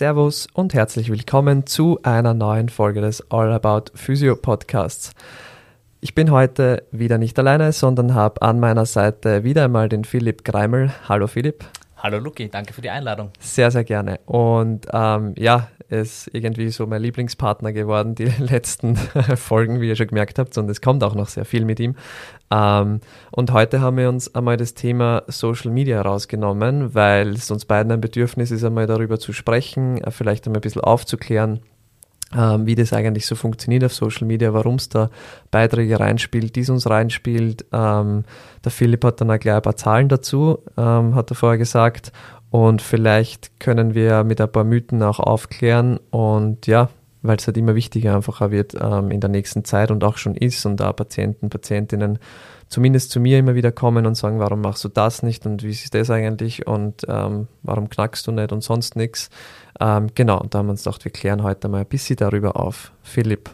Servus und herzlich willkommen zu einer neuen Folge des All About Physio Podcasts. Ich bin heute wieder nicht alleine, sondern habe an meiner Seite wieder einmal den Philipp Greimel. Hallo Philipp. Hallo Luki, danke für die Einladung. Sehr, sehr gerne. Und ähm, ja, ist irgendwie so mein Lieblingspartner geworden, die letzten Folgen, wie ihr schon gemerkt habt. Und es kommt auch noch sehr viel mit ihm. Ähm, und heute haben wir uns einmal das Thema Social Media rausgenommen, weil es uns beiden ein Bedürfnis ist, einmal darüber zu sprechen, äh, vielleicht einmal ein bisschen aufzuklären, ähm, wie das eigentlich so funktioniert auf Social Media, warum es da Beiträge reinspielt, dies uns reinspielt. Ähm, der Philipp hat dann auch gleich ein paar Zahlen dazu, ähm, hat er vorher gesagt. Und vielleicht können wir mit ein paar Mythen auch aufklären und ja, weil es halt immer wichtiger einfach wird ähm, in der nächsten Zeit und auch schon ist und da Patienten, Patientinnen zumindest zu mir immer wieder kommen und sagen, warum machst du das nicht und wie ist das eigentlich und ähm, warum knackst du nicht und sonst nichts. Ähm, genau, und da haben wir uns gedacht, wir klären heute mal ein bisschen darüber auf. Philipp,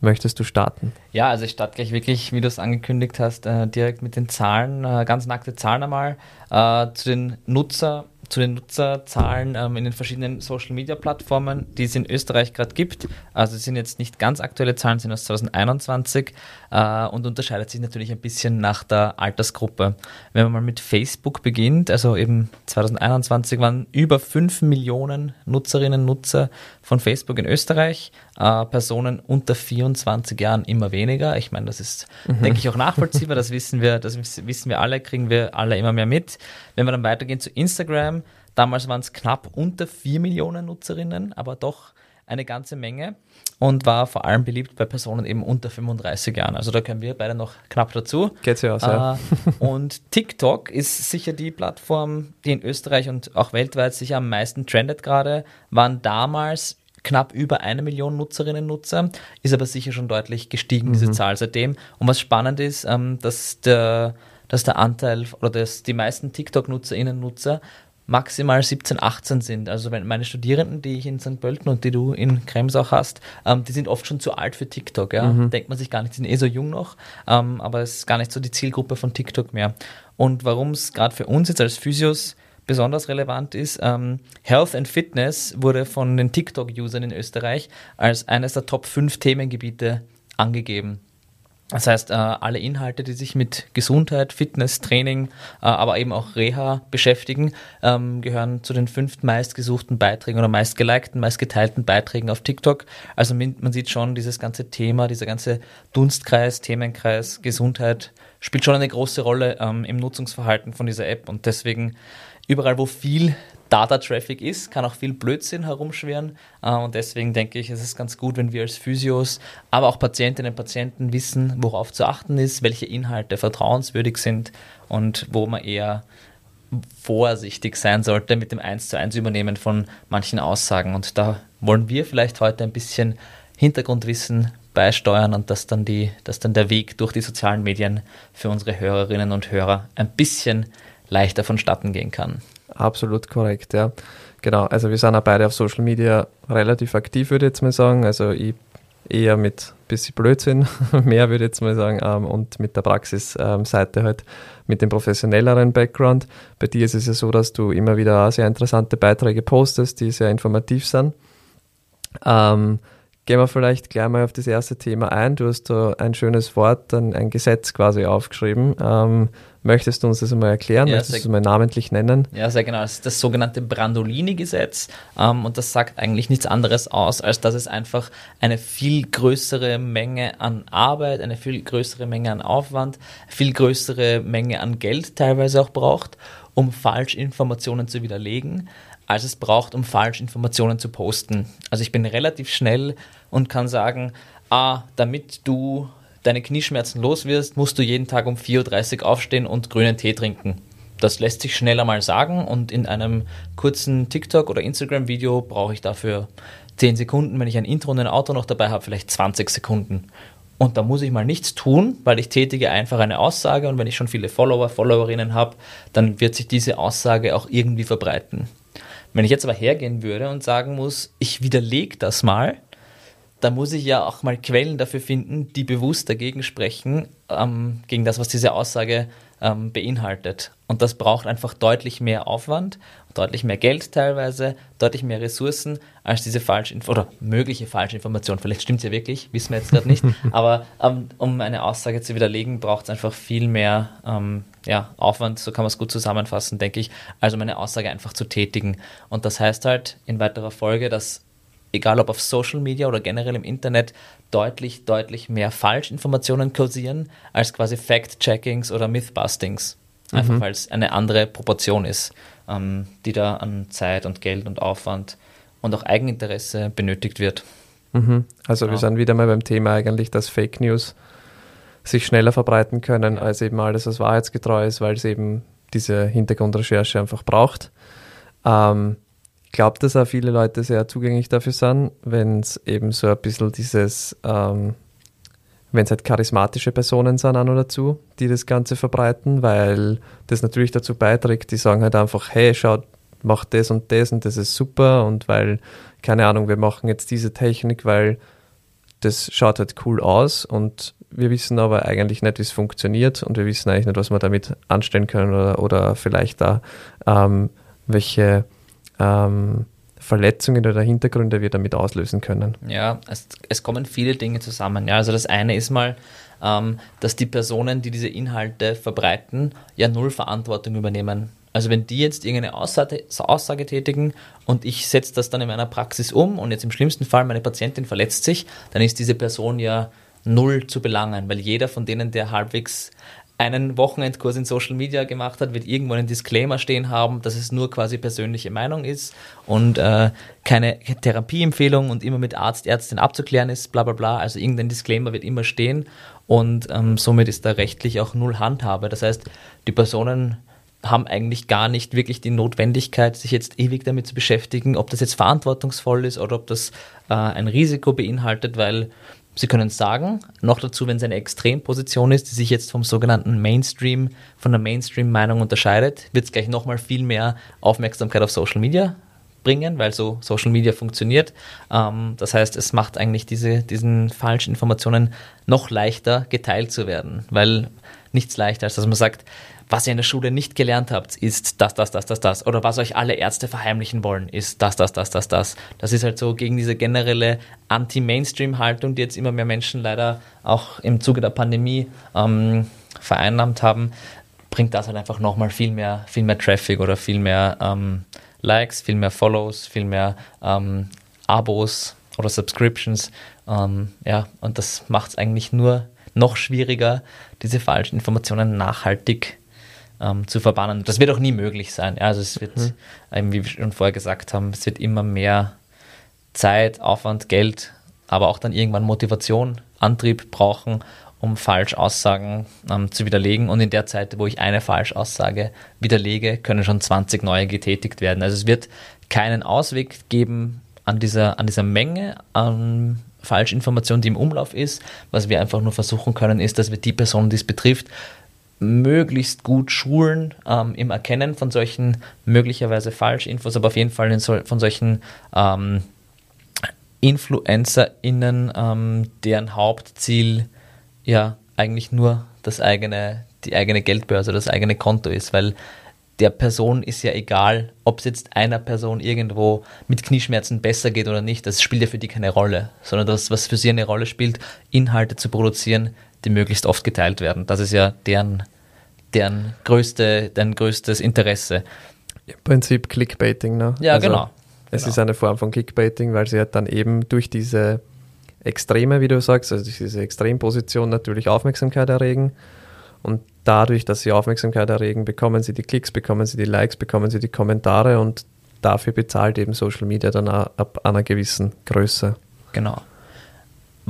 möchtest du starten? Ja, also ich starte gleich wirklich, wie du es angekündigt hast, äh, direkt mit den Zahlen, äh, ganz nackte Zahlen einmal äh, zu den Nutzer zu den Nutzerzahlen ähm, in den verschiedenen Social Media Plattformen, die es in Österreich gerade gibt. Also es sind jetzt nicht ganz aktuelle Zahlen, sind aus 2021 äh, und unterscheidet sich natürlich ein bisschen nach der Altersgruppe. Wenn man mal mit Facebook beginnt, also eben 2021 waren über 5 Millionen Nutzerinnen und Nutzer von Facebook in Österreich, äh, Personen unter 24 Jahren immer weniger. Ich meine, das ist, mhm. denke ich, auch nachvollziehbar, das wissen wir, das wissen wir alle, kriegen wir alle immer mehr mit. Wenn wir dann weitergehen zu Instagram, damals waren es knapp unter 4 Millionen Nutzerinnen, aber doch eine ganze Menge und war vor allem beliebt bei Personen eben unter 35 Jahren. Also da können wir beide noch knapp dazu. Geht's ja aus, ja. Äh, und TikTok ist sicher die Plattform, die in Österreich und auch weltweit sicher am meisten trendet gerade, waren damals knapp über eine Million Nutzerinnen und Nutzer, ist aber sicher schon deutlich gestiegen, mhm. diese Zahl seitdem. Und was spannend ist, ähm, dass der dass der Anteil oder dass die meisten TikTok-NutzerInnen Nutzer maximal 17, 18 sind. Also wenn meine Studierenden, die ich in St. Pölten und die du in Krems auch hast, ähm, die sind oft schon zu alt für TikTok. Ja? Mhm. Denkt man sich gar nicht, die sind eh so jung noch, ähm, aber es ist gar nicht so die Zielgruppe von TikTok mehr. Und warum es gerade für uns jetzt als Physios besonders relevant ist, ähm, Health and Fitness wurde von den TikTok-Usern in Österreich als eines der Top 5 Themengebiete angegeben. Das heißt, äh, alle Inhalte, die sich mit Gesundheit, Fitness, Training, äh, aber eben auch Reha beschäftigen, ähm, gehören zu den fünf meistgesuchten Beiträgen oder meistgelikten, meistgeteilten Beiträgen auf TikTok. Also man sieht schon, dieses ganze Thema, dieser ganze Dunstkreis, Themenkreis, Gesundheit spielt schon eine große Rolle ähm, im Nutzungsverhalten von dieser App und deswegen überall, wo viel Data-Traffic ist, kann auch viel Blödsinn herumschweren. Äh, und deswegen denke ich, es ist ganz gut, wenn wir als Physios, aber auch Patientinnen und Patienten wissen, worauf zu achten ist, welche Inhalte vertrauenswürdig sind und wo man eher vorsichtig sein sollte mit dem 1 zu 1 Übernehmen von manchen Aussagen. Und da wollen wir vielleicht heute ein bisschen Hintergrundwissen beisteuern und dass dann, die, dass dann der Weg durch die sozialen Medien für unsere Hörerinnen und Hörer ein bisschen leichter vonstatten gehen kann. Absolut korrekt, ja. Genau, also wir sind auch beide auf Social Media relativ aktiv, würde ich jetzt mal sagen. Also ich eher mit ein bisschen Blödsinn, mehr würde ich jetzt mal sagen, ähm, und mit der Praxisseite halt mit dem professionelleren Background. Bei dir ist es ja so, dass du immer wieder sehr interessante Beiträge postest, die sehr informativ sind. Ähm, Gehen wir vielleicht gleich mal auf das erste Thema ein. Du hast da ein schönes Wort, ein, ein Gesetz quasi aufgeschrieben. Ähm, möchtest du uns das einmal erklären? Ja, möchtest du es mal namentlich nennen? Ja, sehr genau. Das ist das sogenannte Brandolini-Gesetz. Ähm, und das sagt eigentlich nichts anderes aus, als dass es einfach eine viel größere Menge an Arbeit, eine viel größere Menge an Aufwand, viel größere Menge an Geld teilweise auch braucht, um Falschinformationen zu widerlegen als es braucht, um Falschinformationen zu posten. Also ich bin relativ schnell und kann sagen, ah, damit du deine Knieschmerzen los wirst, musst du jeden Tag um 4.30 Uhr aufstehen und grünen Tee trinken. Das lässt sich schneller mal sagen und in einem kurzen TikTok- oder Instagram-Video brauche ich dafür 10 Sekunden. Wenn ich ein Intro und ein Auto noch dabei habe, vielleicht 20 Sekunden. Und da muss ich mal nichts tun, weil ich tätige einfach eine Aussage und wenn ich schon viele Follower, Followerinnen habe, dann wird sich diese Aussage auch irgendwie verbreiten. Wenn ich jetzt aber hergehen würde und sagen muss, ich widerlege das mal, da muss ich ja auch mal Quellen dafür finden, die bewusst dagegen sprechen, ähm, gegen das, was diese Aussage ähm, beinhaltet. Und das braucht einfach deutlich mehr Aufwand, deutlich mehr Geld teilweise, deutlich mehr Ressourcen als diese Falschinfo oder mögliche Falschinformation. Vielleicht stimmt es ja wirklich, wissen wir jetzt gerade nicht. Aber ähm, um eine Aussage zu widerlegen, braucht es einfach viel mehr ähm, ja, Aufwand, so kann man es gut zusammenfassen, denke ich, als um eine Aussage einfach zu tätigen. Und das heißt halt in weiterer Folge, dass egal ob auf Social Media oder generell im Internet, deutlich, deutlich mehr Falschinformationen kursieren als quasi Fact-Checkings oder Mythbustings. Einfach mhm. weil es eine andere Proportion ist, ähm, die da an Zeit und Geld und Aufwand und auch Eigeninteresse benötigt wird. Mhm. Also genau. wir sind wieder mal beim Thema eigentlich, dass Fake News sich schneller verbreiten können als eben alles, was wahrheitsgetreu ist, weil es eben diese Hintergrundrecherche einfach braucht. Ähm, ich glaube, dass auch viele Leute sehr zugänglich dafür sind, wenn es eben so ein bisschen dieses, ähm, wenn es halt charismatische Personen sind, auch noch dazu, die das Ganze verbreiten, weil das natürlich dazu beiträgt, die sagen halt einfach, hey, schaut, mach das und das und das ist super und weil, keine Ahnung, wir machen jetzt diese Technik, weil das schaut halt cool aus und wir wissen aber eigentlich nicht, wie es funktioniert und wir wissen eigentlich nicht, was wir damit anstellen können oder, oder vielleicht da ähm, welche ähm, Verletzungen oder Hintergründe wir damit auslösen können. Ja, es, es kommen viele Dinge zusammen. Ja, also das eine ist mal, ähm, dass die Personen, die diese Inhalte verbreiten, ja null Verantwortung übernehmen. Also wenn die jetzt irgendeine Aussage, Aussage tätigen und ich setze das dann in meiner Praxis um und jetzt im schlimmsten Fall meine Patientin verletzt sich, dann ist diese Person ja null zu belangen, weil jeder von denen, der halbwegs einen Wochenendkurs in Social Media gemacht hat, wird irgendwo einen Disclaimer stehen haben, dass es nur quasi persönliche Meinung ist und äh, keine Therapieempfehlung und immer mit Arzt, Ärztin abzuklären ist, bla bla bla. Also irgendein Disclaimer wird immer stehen und ähm, somit ist da rechtlich auch null Handhabe. Das heißt, die Personen haben eigentlich gar nicht wirklich die Notwendigkeit, sich jetzt ewig damit zu beschäftigen, ob das jetzt verantwortungsvoll ist oder ob das äh, ein Risiko beinhaltet, weil Sie können es sagen, noch dazu, wenn es eine Extremposition ist, die sich jetzt vom sogenannten Mainstream, von der Mainstream-Meinung unterscheidet, wird es gleich nochmal viel mehr Aufmerksamkeit auf Social Media bringen, weil so Social Media funktioniert. Ähm, das heißt, es macht eigentlich diese, diesen falschen Informationen noch leichter geteilt zu werden, weil nichts leichter als dass man sagt, was ihr in der Schule nicht gelernt habt, ist das, das, das, das, das. Oder was euch alle Ärzte verheimlichen wollen, ist das, das, das, das, das. Das ist halt so gegen diese generelle Anti-Mainstream-Haltung, die jetzt immer mehr Menschen leider auch im Zuge der Pandemie ähm, vereinnahmt haben, bringt das halt einfach nochmal viel mehr, viel mehr Traffic oder viel mehr ähm, Likes, viel mehr Follows, viel mehr ähm, Abos oder Subscriptions. Ähm, ja, und das macht es eigentlich nur noch schwieriger, diese falschen Informationen nachhaltig ähm, zu verbannen. Das wird auch nie möglich sein. Ja, also es wird, mhm. eben wie wir schon vorher gesagt haben, es wird immer mehr Zeit, Aufwand, Geld, aber auch dann irgendwann Motivation, Antrieb brauchen, um Falschaussagen ähm, zu widerlegen. Und in der Zeit, wo ich eine Falschaussage widerlege, können schon 20 neue getätigt werden. Also es wird keinen Ausweg geben an dieser, an dieser Menge an Falschinformationen, die im Umlauf ist. Was wir einfach nur versuchen können, ist, dass wir die Person, die es betrifft, möglichst gut schulen ähm, im Erkennen von solchen möglicherweise Falschinfos, aber auf jeden Fall so, von solchen ähm, InfluencerInnen, ähm, deren Hauptziel ja eigentlich nur das eigene, die eigene Geldbörse, das eigene Konto ist, weil der Person ist ja egal, ob es jetzt einer Person irgendwo mit Knieschmerzen besser geht oder nicht, das spielt ja für die keine Rolle, sondern das, was für sie eine Rolle spielt, Inhalte zu produzieren, die möglichst oft geteilt werden. Das ist ja deren, deren, größte, deren größtes Interesse. Im Prinzip Clickbaiting, ne? Ja, also genau. Es genau. ist eine Form von Clickbaiting, weil sie halt dann eben durch diese Extreme, wie du sagst, also durch diese Extremposition natürlich Aufmerksamkeit erregen. Und dadurch, dass sie Aufmerksamkeit erregen, bekommen sie die Klicks, bekommen sie die Likes, bekommen sie die Kommentare und dafür bezahlt eben Social Media dann ab einer gewissen Größe. Genau.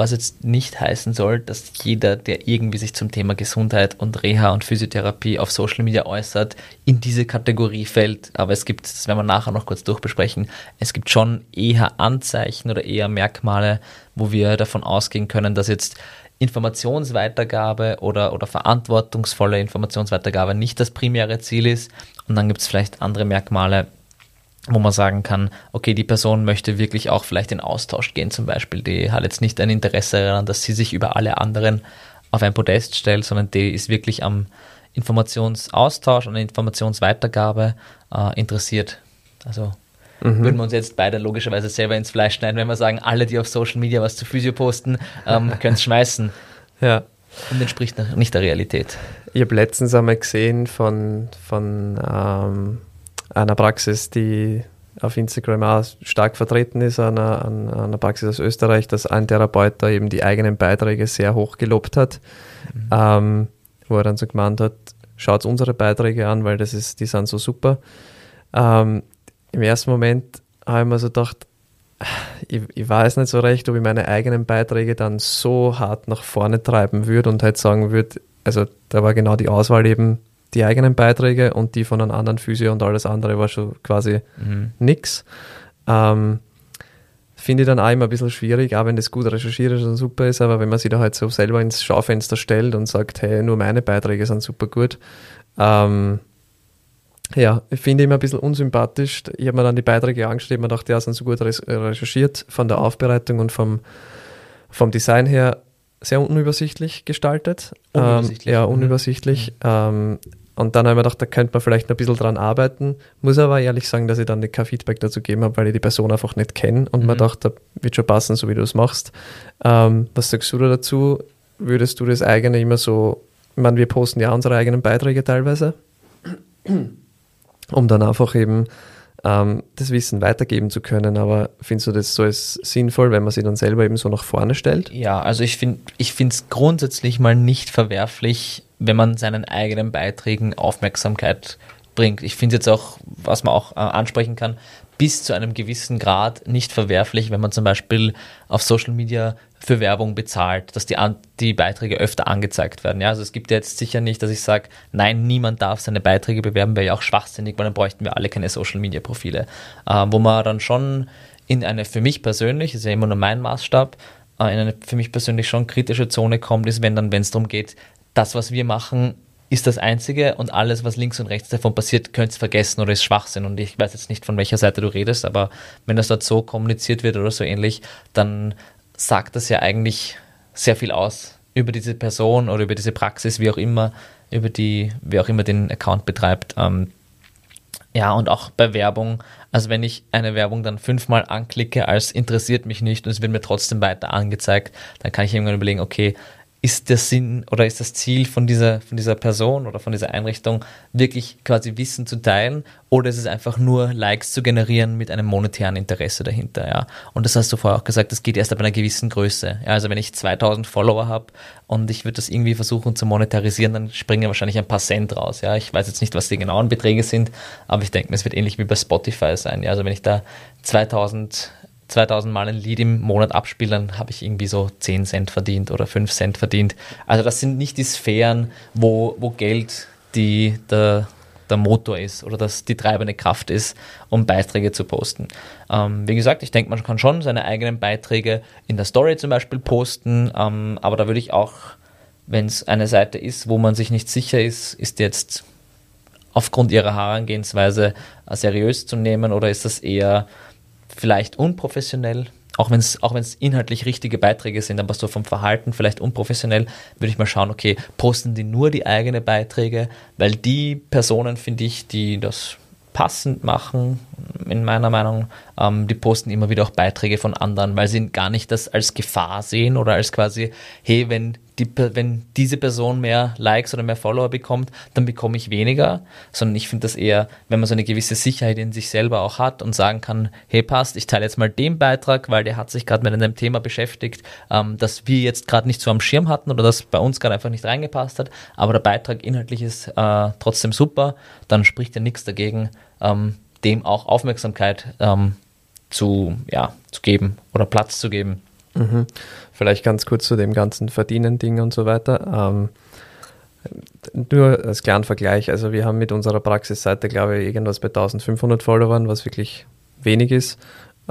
Was jetzt nicht heißen soll, dass jeder, der irgendwie sich zum Thema Gesundheit und Reha und Physiotherapie auf Social Media äußert, in diese Kategorie fällt. Aber es gibt, das werden wir nachher noch kurz durchbesprechen, es gibt schon eher Anzeichen oder eher Merkmale, wo wir davon ausgehen können, dass jetzt Informationsweitergabe oder, oder verantwortungsvolle Informationsweitergabe nicht das primäre Ziel ist. Und dann gibt es vielleicht andere Merkmale, wo man sagen kann, okay, die Person möchte wirklich auch vielleicht in Austausch gehen zum Beispiel. Die hat jetzt nicht ein Interesse daran, dass sie sich über alle anderen auf ein Podest stellt, sondern die ist wirklich am Informationsaustausch und Informationsweitergabe äh, interessiert. Also mhm. würden wir uns jetzt beide logischerweise selber ins Fleisch schneiden, wenn wir sagen, alle, die auf Social Media was zu Physio posten, ähm, können es schmeißen. Ja. Und entspricht nicht der Realität. Ich habe letztens einmal gesehen von, von ähm, einer Praxis, die auf Instagram auch stark vertreten ist, einer, einer Praxis aus Österreich, dass ein Therapeut da eben die eigenen Beiträge sehr hoch gelobt hat, mhm. ähm, wo er dann so gemeint hat, schaut unsere Beiträge an, weil das ist, die sind so super. Ähm, Im ersten Moment habe ich mir so gedacht, ich, ich, weiß nicht so recht, ob ich meine eigenen Beiträge dann so hart nach vorne treiben würde und halt sagen würde, also da war genau die Auswahl eben die eigenen Beiträge und die von einem anderen Physio und alles andere war schon quasi mhm. nix. Ähm, Finde ich dann auch immer ein bisschen schwierig, auch wenn das gut recherchiert ist und super ist, aber wenn man sich da halt so selber ins Schaufenster stellt und sagt, hey, nur meine Beiträge sind super gut, ähm, ja, ich finde immer ein bisschen unsympathisch. Ich habe mir dann die Beiträge angeschrieben und dachte, ja, sind so gut recherchiert von der Aufbereitung und vom, vom Design her sehr unübersichtlich gestaltet. Unübersichtlich. Ähm, ja, unübersichtlich. Mhm. Ähm, und dann habe ich mir gedacht, da könnte man vielleicht noch ein bisschen dran arbeiten. Muss aber ehrlich sagen, dass ich dann kein Feedback dazu gegeben habe, weil ich die Person einfach nicht kenne und mhm. mir dachte, wird schon passen, so wie du es machst. Ähm, was sagst du da dazu? Würdest du das eigene immer so, ich meine, wir posten ja unsere eigenen Beiträge teilweise, um dann einfach eben ähm, das Wissen weitergeben zu können. Aber findest du das so als sinnvoll, wenn man sich dann selber eben so nach vorne stellt? Ja, also ich finde es grundsätzlich mal nicht verwerflich, wenn man seinen eigenen Beiträgen Aufmerksamkeit bringt. Ich finde jetzt auch, was man auch äh, ansprechen kann, bis zu einem gewissen Grad nicht verwerflich, wenn man zum Beispiel auf Social Media für Werbung bezahlt, dass die, die Beiträge öfter angezeigt werden. Ja, also es gibt jetzt sicher nicht, dass ich sage, nein, niemand darf seine Beiträge bewerben, wäre ja auch schwachsinnig, weil dann bräuchten wir alle keine Social Media Profile. Äh, wo man dann schon in eine für mich persönlich, ist ja immer nur mein Maßstab, äh, in eine für mich persönlich schon kritische Zone kommt, ist, wenn dann, wenn es darum geht, das, was wir machen, ist das Einzige und alles, was links und rechts davon passiert, könnt ihr vergessen oder ist Schwachsinn. Und ich weiß jetzt nicht, von welcher Seite du redest, aber wenn das dort so kommuniziert wird oder so ähnlich, dann sagt das ja eigentlich sehr viel aus über diese Person oder über diese Praxis, wie auch immer, über die, wer auch immer den Account betreibt. Ähm, ja, und auch bei Werbung. Also wenn ich eine Werbung dann fünfmal anklicke, als interessiert mich nicht und es wird mir trotzdem weiter angezeigt, dann kann ich irgendwann überlegen, okay, ist der Sinn oder ist das Ziel von dieser, von dieser Person oder von dieser Einrichtung wirklich quasi Wissen zu teilen oder ist es einfach nur Likes zu generieren mit einem monetären Interesse dahinter, ja. Und das hast du vorher auch gesagt, das geht erst ab einer gewissen Größe. Ja, also wenn ich 2000 Follower habe und ich würde das irgendwie versuchen zu monetarisieren, dann springen wahrscheinlich ein paar Cent raus, ja. Ich weiß jetzt nicht, was die genauen Beträge sind, aber ich denke, es wird ähnlich wie bei Spotify sein, ja. Also wenn ich da 2000 2000 Mal ein Lied im Monat abspiele, dann habe ich irgendwie so 10 Cent verdient oder 5 Cent verdient. Also das sind nicht die Sphären, wo, wo Geld die, der, der Motor ist oder das die treibende Kraft ist, um Beiträge zu posten. Ähm, wie gesagt, ich denke, man kann schon seine eigenen Beiträge in der Story zum Beispiel posten, ähm, aber da würde ich auch, wenn es eine Seite ist, wo man sich nicht sicher ist, ist jetzt aufgrund ihrer Herangehensweise seriös zu nehmen oder ist das eher vielleicht unprofessionell, auch wenn es auch inhaltlich richtige Beiträge sind, aber so vom Verhalten vielleicht unprofessionell, würde ich mal schauen, okay, posten die nur die eigenen Beiträge, weil die Personen, finde ich, die das passend machen, in meiner Meinung, ähm, die posten immer wieder auch Beiträge von anderen, weil sie gar nicht das als Gefahr sehen oder als quasi, hey, wenn die, wenn diese Person mehr Likes oder mehr Follower bekommt, dann bekomme ich weniger, sondern ich finde das eher, wenn man so eine gewisse Sicherheit in sich selber auch hat und sagen kann, hey passt, ich teile jetzt mal den Beitrag, weil der hat sich gerade mit einem Thema beschäftigt, ähm, das wir jetzt gerade nicht so am Schirm hatten oder das bei uns gerade einfach nicht reingepasst hat, aber der Beitrag inhaltlich ist äh, trotzdem super, dann spricht ja nichts dagegen, ähm, dem auch Aufmerksamkeit ähm, zu, ja, zu geben oder Platz zu geben. Mhm. Vielleicht ganz kurz zu dem ganzen Verdienen-Ding und so weiter. Ähm, nur als kleinen Vergleich, also wir haben mit unserer Praxisseite, glaube ich, irgendwas bei 1500 Followern, was wirklich wenig ist,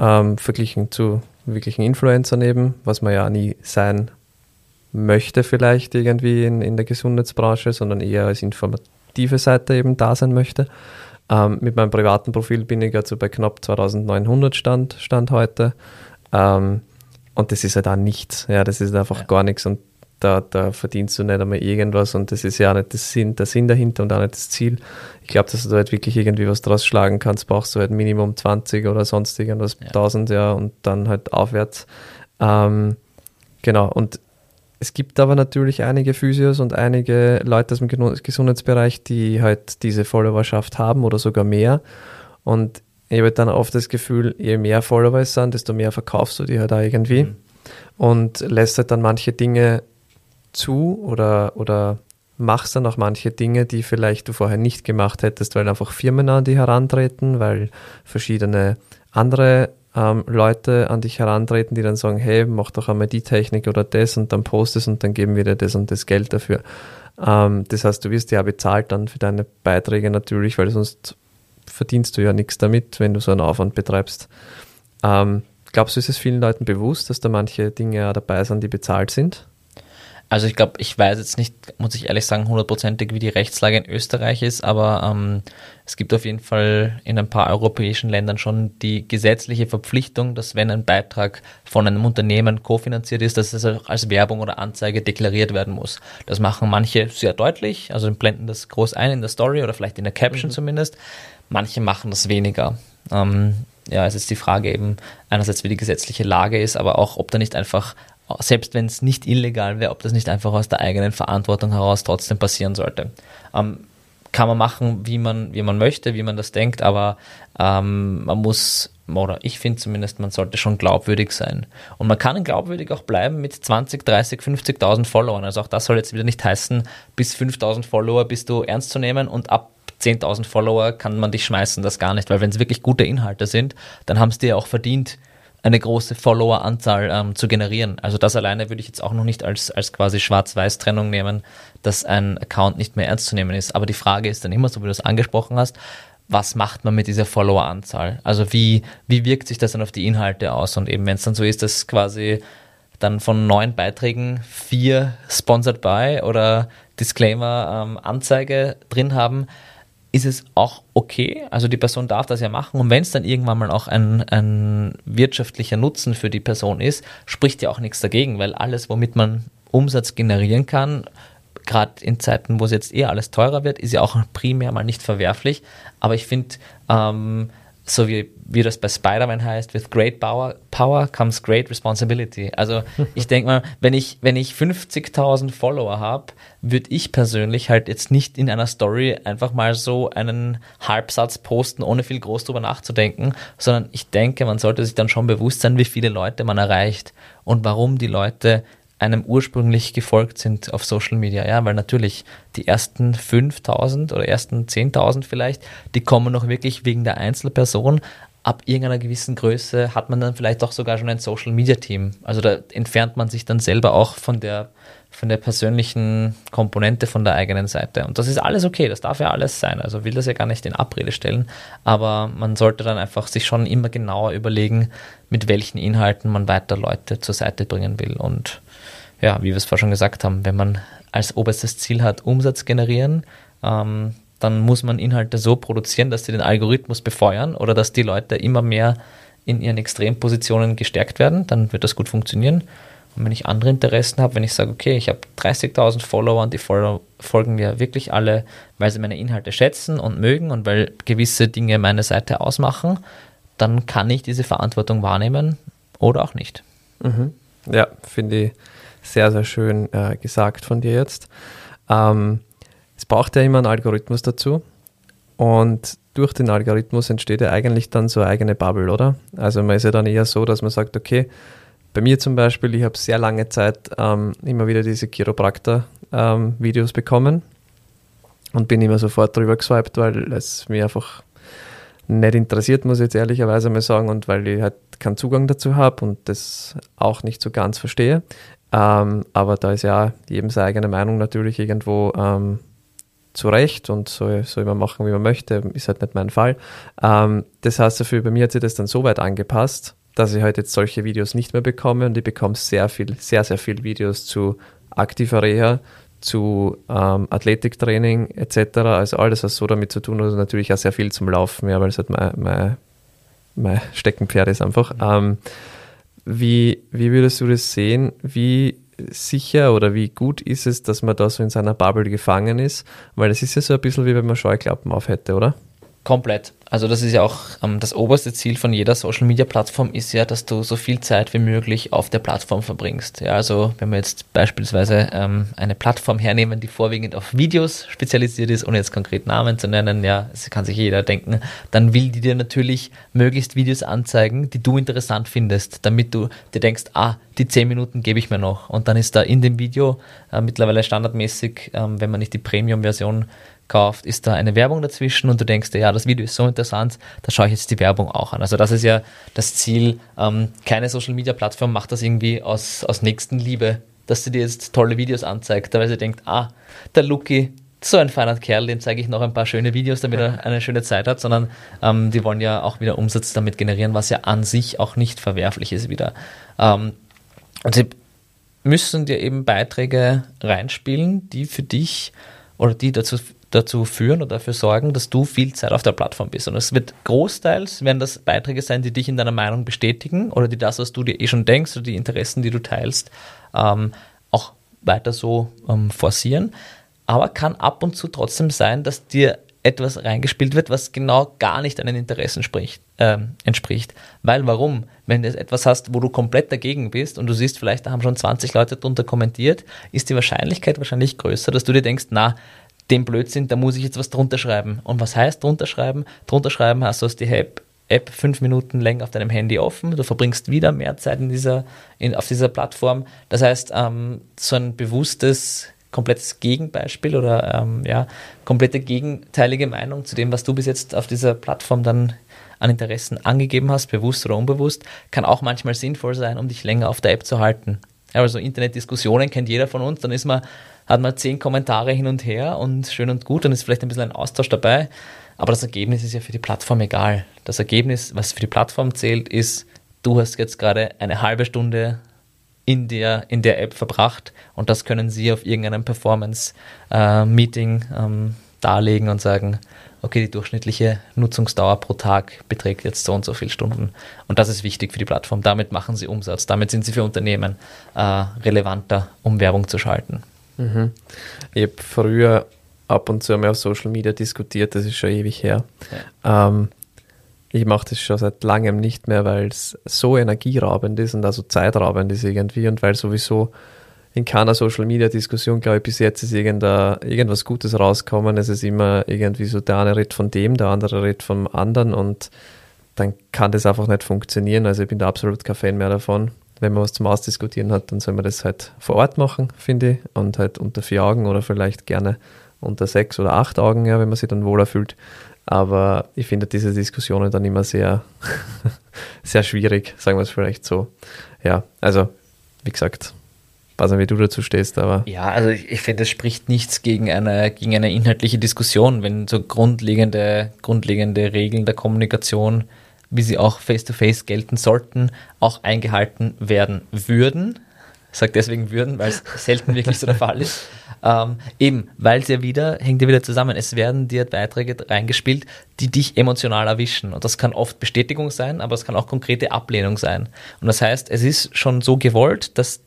ähm, verglichen zu wirklichen Influencern eben, was man ja nie sein möchte vielleicht irgendwie in, in der Gesundheitsbranche, sondern eher als informative Seite eben da sein möchte. Ähm, mit meinem privaten Profil bin ich also bei knapp 2900 Stand, Stand heute. Ähm, und das ist halt auch nichts. Ja, das ist einfach ja. gar nichts. Und da, da verdienst du nicht einmal irgendwas und das ist ja auch nicht das Sinn, der Sinn dahinter und auch nicht das Ziel. Ich glaube, dass du da halt wirklich irgendwie was draus schlagen kannst, brauchst du halt Minimum 20 oder sonst irgendwas, ja. 1000, ja, und dann halt aufwärts. Ähm, genau, und es gibt aber natürlich einige Physios und einige Leute aus dem Gesundheitsbereich, die halt diese Followerschaft haben oder sogar mehr. Und ich habe halt dann oft das Gefühl, je mehr Follower es sind, desto mehr verkaufst du die halt auch irgendwie. Mhm. Und lässt halt dann manche Dinge zu oder, oder machst dann auch manche Dinge, die vielleicht du vorher nicht gemacht hättest, weil einfach Firmen an die herantreten, weil verschiedene andere ähm, Leute an dich herantreten, die dann sagen, hey, mach doch einmal die Technik oder das und dann postest und dann geben wir dir das und das Geld dafür. Ähm, das heißt, du wirst ja bezahlt dann für deine Beiträge natürlich, weil sonst verdienst du ja nichts damit, wenn du so einen Aufwand betreibst. Ähm, glaubst du, ist es vielen Leuten bewusst, dass da manche Dinge dabei sind, die bezahlt sind? Also ich glaube, ich weiß jetzt nicht, muss ich ehrlich sagen, hundertprozentig, wie die Rechtslage in Österreich ist, aber ähm, es gibt auf jeden Fall in ein paar europäischen Ländern schon die gesetzliche Verpflichtung, dass wenn ein Beitrag von einem Unternehmen kofinanziert ist, dass es auch als Werbung oder Anzeige deklariert werden muss. Das machen manche sehr deutlich, also blenden das groß ein in der Story oder vielleicht in der Caption mhm. zumindest. Manche machen das weniger. Ähm, ja, es ist die Frage eben einerseits, wie die gesetzliche Lage ist, aber auch, ob da nicht einfach selbst wenn es nicht illegal wäre, ob das nicht einfach aus der eigenen Verantwortung heraus trotzdem passieren sollte. Ähm, kann man machen, wie man, wie man möchte, wie man das denkt, aber ähm, man muss, oder ich finde zumindest, man sollte schon glaubwürdig sein. Und man kann glaubwürdig auch bleiben mit 20, 30, 50.000 Followern. Also auch das soll jetzt wieder nicht heißen, bis 5.000 Follower bist du ernst zu nehmen und ab 10.000 Follower kann man dich schmeißen, das gar nicht, weil wenn es wirklich gute Inhalte sind, dann haben es dir auch verdient, eine große Follower-Anzahl ähm, zu generieren. Also das alleine würde ich jetzt auch noch nicht als, als quasi Schwarz-Weiß-Trennung nehmen, dass ein Account nicht mehr ernst zu nehmen ist. Aber die Frage ist dann immer, so wie du es angesprochen hast, was macht man mit dieser Follower-Anzahl? Also wie, wie wirkt sich das dann auf die Inhalte aus? Und eben wenn es dann so ist, dass quasi dann von neun Beiträgen vier Sponsored by oder Disclaimer ähm, Anzeige drin haben, ist es auch okay. Also die Person darf das ja machen. Und wenn es dann irgendwann mal auch ein, ein wirtschaftlicher Nutzen für die Person ist, spricht ja auch nichts dagegen, weil alles, womit man Umsatz generieren kann, gerade in Zeiten, wo es jetzt eher alles teurer wird, ist ja auch primär mal nicht verwerflich. Aber ich finde, ähm, so wie, wie das bei Spider-Man heißt, with great power, power comes great responsibility. Also ich denke mal, wenn ich, wenn ich 50.000 Follower habe, würde ich persönlich halt jetzt nicht in einer Story einfach mal so einen Halbsatz posten, ohne viel groß drüber nachzudenken, sondern ich denke, man sollte sich dann schon bewusst sein, wie viele Leute man erreicht und warum die Leute einem ursprünglich gefolgt sind auf Social Media. Ja, weil natürlich die ersten 5000 oder ersten 10.000 vielleicht, die kommen noch wirklich wegen der Einzelperson. Ab irgendeiner gewissen Größe hat man dann vielleicht auch sogar schon ein Social Media Team. Also da entfernt man sich dann selber auch von der, von der persönlichen Komponente von der eigenen Seite. Und das ist alles okay, das darf ja alles sein. Also will das ja gar nicht in Abrede stellen. Aber man sollte dann einfach sich schon immer genauer überlegen, mit welchen Inhalten man weiter Leute zur Seite bringen will. Und ja, wie wir es vorher schon gesagt haben, wenn man als oberstes Ziel hat, Umsatz generieren, ähm, dann muss man Inhalte so produzieren, dass sie den Algorithmus befeuern oder dass die Leute immer mehr in ihren Extrempositionen gestärkt werden, dann wird das gut funktionieren. Und wenn ich andere Interessen habe, wenn ich sage, okay, ich habe 30.000 Follower und die Follower folgen mir wirklich alle, weil sie meine Inhalte schätzen und mögen und weil gewisse Dinge meine Seite ausmachen, dann kann ich diese Verantwortung wahrnehmen oder auch nicht. Mhm. Ja, finde ich sehr, sehr schön äh, gesagt von dir jetzt. Ähm, es braucht ja immer einen Algorithmus dazu. Und durch den Algorithmus entsteht ja eigentlich dann so eine eigene Bubble, oder? Also man ist ja dann eher so, dass man sagt, okay, bei mir zum Beispiel, ich habe sehr lange Zeit ähm, immer wieder diese Chiropraktor-Videos ähm, bekommen und bin immer sofort drüber geswiped, weil es mir einfach nicht interessiert, muss ich jetzt ehrlicherweise mal sagen, und weil ich halt keinen Zugang dazu habe und das auch nicht so ganz verstehe. Ähm, aber da ist ja jedem seine eigene Meinung natürlich irgendwo ähm, zu Recht und soll, soll man machen, wie man möchte, ist halt nicht mein Fall. Ähm, das heißt dafür, bei mir hat sich das dann so weit angepasst, dass ich halt jetzt solche Videos nicht mehr bekomme und ich bekomme sehr viel, sehr, sehr viel Videos zu aktiver Reha, zu ähm, Athletiktraining etc. Also alles, was so damit zu tun hat, also natürlich auch sehr viel zum Laufen, ja, weil es halt mein, mein, mein Steckenpferd ist einfach. Ähm, wie, wie würdest du das sehen? Wie sicher oder wie gut ist es, dass man da so in seiner Bubble gefangen ist? Weil es ist ja so ein bisschen wie wenn man Scheuklappen auf hätte, oder? Komplett. Also das ist ja auch ähm, das oberste Ziel von jeder Social Media Plattform ist ja, dass du so viel Zeit wie möglich auf der Plattform verbringst. Ja, also wenn wir jetzt beispielsweise ähm, eine Plattform hernehmen, die vorwiegend auf Videos spezialisiert ist, ohne jetzt konkret Namen zu nennen, ja, das kann sich jeder denken, dann will die dir natürlich möglichst Videos anzeigen, die du interessant findest, damit du dir denkst, ah, die 10 Minuten gebe ich mir noch. Und dann ist da in dem Video äh, mittlerweile standardmäßig, ähm, wenn man nicht die Premium-Version kauft, ist da eine Werbung dazwischen und du denkst dir, ja, das Video ist so interessant, da schaue ich jetzt die Werbung auch an. Also das ist ja das Ziel. Ähm, keine Social-Media-Plattform macht das irgendwie aus, aus Nächstenliebe, dass sie dir jetzt tolle Videos anzeigt, weil sie denkt, ah, der Luki, so ein feiner Kerl, dem zeige ich noch ein paar schöne Videos, damit er eine schöne Zeit hat, sondern ähm, die wollen ja auch wieder Umsatz damit generieren, was ja an sich auch nicht verwerflich ist wieder. Ähm, und sie müssen dir eben Beiträge reinspielen, die für dich oder die dazu dazu führen oder dafür sorgen, dass du viel Zeit auf der Plattform bist. Und es wird großteils, werden das Beiträge sein, die dich in deiner Meinung bestätigen oder die das, was du dir eh schon denkst oder die Interessen, die du teilst, ähm, auch weiter so ähm, forcieren. Aber kann ab und zu trotzdem sein, dass dir etwas reingespielt wird, was genau gar nicht deinen Interessen spricht, äh, entspricht. Weil warum? Wenn du etwas hast, wo du komplett dagegen bist und du siehst, vielleicht da haben schon 20 Leute drunter kommentiert, ist die Wahrscheinlichkeit wahrscheinlich größer, dass du dir denkst, na, dem Blödsinn, da muss ich jetzt was drunter schreiben. Und was heißt drunter schreiben? Drunter schreiben hast du aus die App, App fünf Minuten länger auf deinem Handy offen, du verbringst wieder mehr Zeit in dieser, in, auf dieser Plattform. Das heißt, ähm, so ein bewusstes, komplettes Gegenbeispiel oder ähm, ja, komplette gegenteilige Meinung zu dem, was du bis jetzt auf dieser Plattform dann an Interessen angegeben hast, bewusst oder unbewusst, kann auch manchmal sinnvoll sein, um dich länger auf der App zu halten. Also Internetdiskussionen kennt jeder von uns, dann ist man hat man zehn Kommentare hin und her und schön und gut, dann ist vielleicht ein bisschen ein Austausch dabei. Aber das Ergebnis ist ja für die Plattform egal. Das Ergebnis, was für die Plattform zählt, ist, du hast jetzt gerade eine halbe Stunde in der, in der App verbracht und das können Sie auf irgendeinem Performance-Meeting äh, ähm, darlegen und sagen, okay, die durchschnittliche Nutzungsdauer pro Tag beträgt jetzt so und so viele Stunden. Und das ist wichtig für die Plattform. Damit machen sie Umsatz. Damit sind sie für Unternehmen äh, relevanter, um Werbung zu schalten. Mhm. Ich habe früher ab und zu einmal auf Social Media diskutiert, das ist schon ewig her. Ja. Ähm, ich mache das schon seit langem nicht mehr, weil es so energieraubend ist und also zeitraubend ist irgendwie und weil sowieso in keiner Social Media Diskussion, glaube ich, bis jetzt ist irgendwas Gutes rausgekommen. Es ist immer irgendwie so, der eine redet von dem, der andere redet vom anderen und dann kann das einfach nicht funktionieren. Also ich bin da absolut kein Fan mehr davon wenn man was zum Ausdiskutieren hat, dann soll man das halt vor Ort machen, finde ich. Und halt unter vier Augen oder vielleicht gerne unter sechs oder acht Augen, ja, wenn man sich dann wohler fühlt. Aber ich finde diese Diskussionen dann immer sehr, sehr schwierig, sagen wir es vielleicht so. Ja, also, wie gesagt, weiß nicht, wie du dazu stehst, aber. Ja, also ich, ich finde, es spricht nichts gegen eine, gegen eine inhaltliche Diskussion, wenn so grundlegende, grundlegende Regeln der Kommunikation wie sie auch face-to-face -face gelten sollten, auch eingehalten werden würden. Ich sage deswegen würden, weil es selten wirklich so der Fall ist. Ähm, eben, weil es ja wieder, hängt ja wieder zusammen. Es werden dir Beiträge reingespielt, die dich emotional erwischen. Und das kann oft Bestätigung sein, aber es kann auch konkrete Ablehnung sein. Und das heißt, es ist schon so gewollt, dass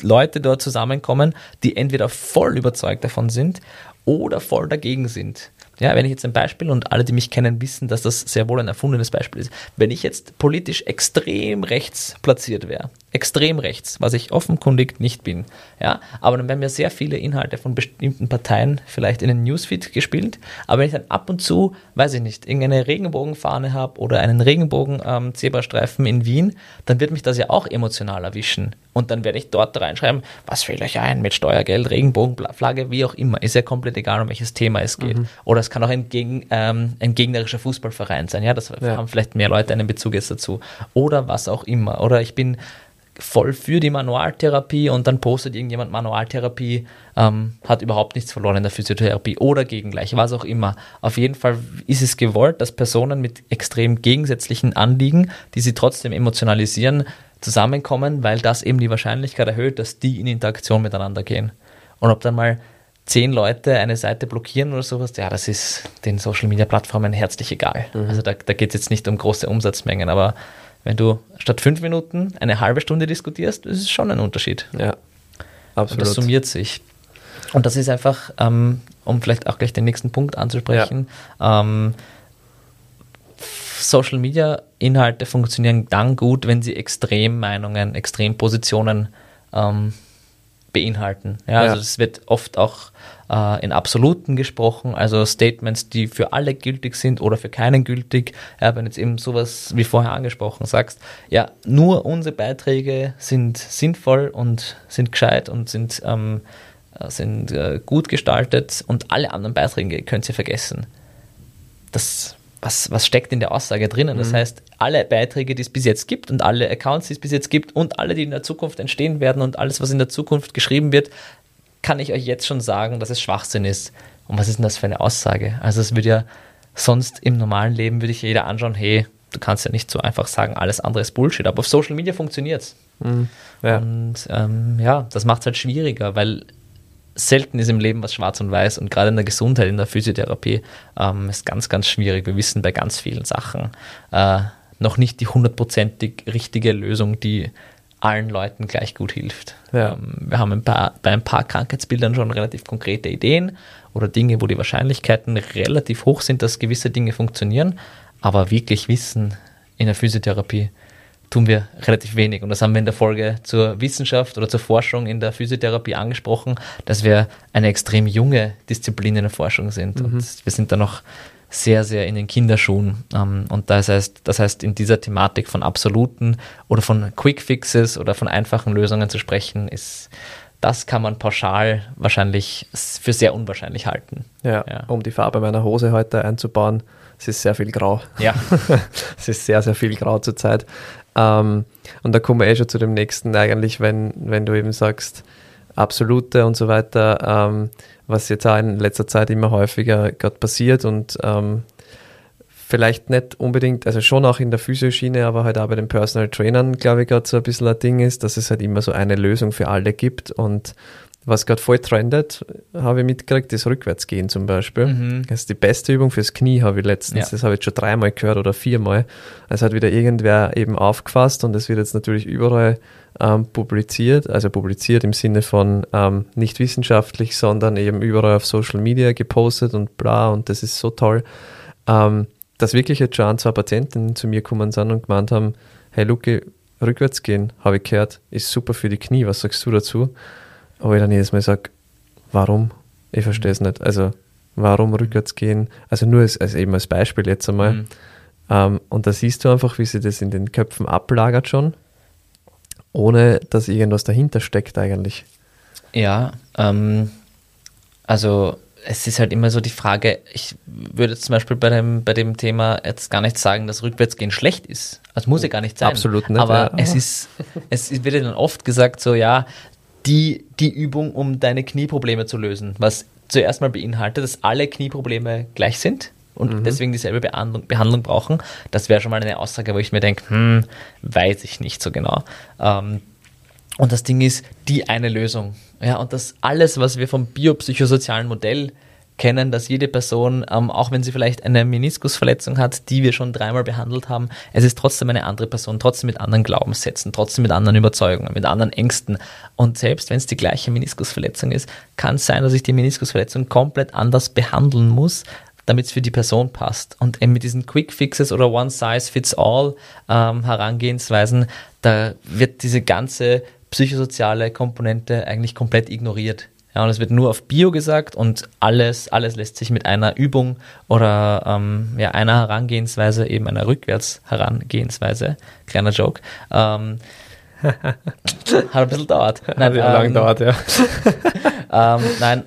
Leute dort zusammenkommen, die entweder voll überzeugt davon sind oder voll dagegen sind. Ja, wenn ich jetzt ein Beispiel und alle, die mich kennen, wissen, dass das sehr wohl ein erfundenes Beispiel ist. Wenn ich jetzt politisch extrem rechts platziert wäre, extrem rechts, was ich offenkundig nicht bin, ja, aber dann werden mir sehr viele Inhalte von bestimmten Parteien vielleicht in den Newsfeed gespielt, aber wenn ich dann ab und zu, weiß ich nicht, irgendeine Regenbogenfahne habe oder einen Regenbogen-Zebrastreifen ähm, in Wien, dann wird mich das ja auch emotional erwischen und dann werde ich dort reinschreiben, was fehlt euch ein mit Steuergeld, Regenbogenflagge, wie auch immer. Ist ja komplett egal, um welches Thema es geht. Mhm. Oder es kann auch ein, gegen, ähm, ein gegnerischer Fußballverein sein. Ja, das ja. haben vielleicht mehr Leute einen Bezug jetzt dazu. Oder was auch immer. Oder ich bin voll für die Manualtherapie und dann postet irgendjemand Manualtherapie, ähm, hat überhaupt nichts verloren in der Physiotherapie oder gegengleich, was auch immer. Auf jeden Fall ist es gewollt, dass Personen mit extrem gegensätzlichen Anliegen, die sie trotzdem emotionalisieren, zusammenkommen, weil das eben die Wahrscheinlichkeit erhöht, dass die in Interaktion miteinander gehen. Und ob dann mal zehn Leute eine Seite blockieren oder sowas, ja, das ist den Social Media Plattformen herzlich egal. Mhm. Also da, da geht es jetzt nicht um große Umsatzmengen, aber wenn du statt fünf Minuten eine halbe Stunde diskutierst, ist schon ein Unterschied. Ja, absolut. Und das summiert sich. Und das ist einfach, ähm, um vielleicht auch gleich den nächsten Punkt anzusprechen, ja. ähm, Social Media Inhalte funktionieren dann gut, wenn sie Extremmeinungen, Extrempositionen ähm, beinhalten. Ja, ja. Also es wird oft auch äh, in Absoluten gesprochen, also Statements, die für alle gültig sind oder für keinen gültig. Ja, wenn jetzt eben sowas wie vorher angesprochen sagst, ja, nur unsere Beiträge sind sinnvoll und sind gescheit und sind, ähm, äh, sind äh, gut gestaltet und alle anderen Beiträge könnt ihr vergessen. Das was, was steckt in der Aussage drinnen. Das mhm. heißt, alle Beiträge, die es bis jetzt gibt und alle Accounts, die es bis jetzt gibt und alle, die in der Zukunft entstehen werden und alles, was in der Zukunft geschrieben wird, kann ich euch jetzt schon sagen, dass es Schwachsinn ist. Und was ist denn das für eine Aussage? Also es würde ja sonst im normalen Leben würde ich jeder anschauen, hey, du kannst ja nicht so einfach sagen, alles andere ist Bullshit. Aber auf Social Media funktioniert es. Mhm. Ja. Und ähm, ja, das macht es halt schwieriger, weil selten ist im Leben was schwarz und weiß und gerade in der Gesundheit, in der Physiotherapie ähm, ist ganz, ganz schwierig. Wir wissen bei ganz vielen Sachen äh, noch nicht die hundertprozentig richtige Lösung, die allen Leuten gleich gut hilft. Ja. Ähm, wir haben ein paar, bei ein paar Krankheitsbildern schon relativ konkrete Ideen oder Dinge, wo die Wahrscheinlichkeiten relativ hoch sind, dass gewisse Dinge funktionieren, aber wirklich wissen in der Physiotherapie tun wir relativ wenig. Und das haben wir in der Folge zur Wissenschaft oder zur Forschung in der Physiotherapie angesprochen, dass wir eine extrem junge Disziplin in der Forschung sind. Mhm. Und wir sind da noch sehr, sehr in den Kinderschuhen. Ähm, und das heißt, das heißt, in dieser Thematik von absoluten oder von Quick Fixes oder von einfachen Lösungen zu sprechen, ist das kann man pauschal wahrscheinlich für sehr unwahrscheinlich halten. Ja, ja. um die Farbe meiner Hose heute einzubauen, es ist sehr viel grau. Ja. es ist sehr, sehr viel grau zurzeit. Ähm, und da kommen wir eh schon zu dem nächsten eigentlich, wenn, wenn du eben sagst, absolute und so weiter, ähm, was jetzt auch in letzter Zeit immer häufiger gerade passiert und ähm, vielleicht nicht unbedingt, also schon auch in der Physioschiene, aber halt auch bei den Personal Trainern, glaube ich, gerade so ein bisschen ein Ding ist, dass es halt immer so eine Lösung für alle gibt und was gerade voll trendet, habe ich mitgekriegt, ist Rückwärtsgehen zum Beispiel. Mhm. Das ist die beste Übung fürs Knie, habe ich letztens. Ja. Das habe ich schon dreimal gehört oder viermal. Es hat wieder irgendwer eben aufgefasst und es wird jetzt natürlich überall ähm, publiziert, also publiziert im Sinne von ähm, nicht wissenschaftlich, sondern eben überall auf Social Media gepostet und bla und das ist so toll. Ähm, dass wirklich jetzt schon zwei Patienten zu mir gekommen sind und gemeint haben, hey Luki, rückwärts gehen, habe ich gehört, ist super für die Knie, was sagst du dazu? Aber ich dann jedes Mal sage, warum? Ich verstehe es nicht. Also, warum rückwärts gehen? Also nur als, als eben als Beispiel jetzt einmal. Mhm. Ähm, und da siehst du einfach, wie sich das in den Köpfen ablagert schon, ohne dass irgendwas dahinter steckt eigentlich. Ja, ähm, also es ist halt immer so die Frage, ich würde zum Beispiel bei dem, bei dem Thema jetzt gar nicht sagen, dass Rückwärtsgehen schlecht ist. Das muss ja gar nicht sein. Absolut nicht. Aber ja. es ist, es wird ja dann oft gesagt, so ja, die, die Übung, um deine Knieprobleme zu lösen, was zuerst mal beinhaltet, dass alle Knieprobleme gleich sind und mhm. deswegen dieselbe Behandlung, Behandlung brauchen. Das wäre schon mal eine Aussage, wo ich mir denke, hm, weiß ich nicht so genau. Ähm, und das Ding ist die eine Lösung. Ja, und das alles, was wir vom biopsychosozialen Modell kennen, dass jede Person, ähm, auch wenn sie vielleicht eine Meniskusverletzung hat, die wir schon dreimal behandelt haben, es ist trotzdem eine andere Person, trotzdem mit anderen Glaubenssätzen, trotzdem mit anderen Überzeugungen, mit anderen Ängsten. Und selbst wenn es die gleiche Meniskusverletzung ist, kann es sein, dass ich die Meniskusverletzung komplett anders behandeln muss, damit es für die Person passt. Und eben mit diesen Quick Fixes oder One Size Fits All ähm, Herangehensweisen, da wird diese ganze psychosoziale Komponente eigentlich komplett ignoriert. Ja, und es wird nur auf Bio gesagt und alles, alles lässt sich mit einer Übung oder ähm, ja, einer Herangehensweise, eben einer Rückwärts-Herangehensweise, kleiner Joke, ähm, hat ein bisschen dauert. Nein, hat ähm, lang dauert, ja. ähm, nein,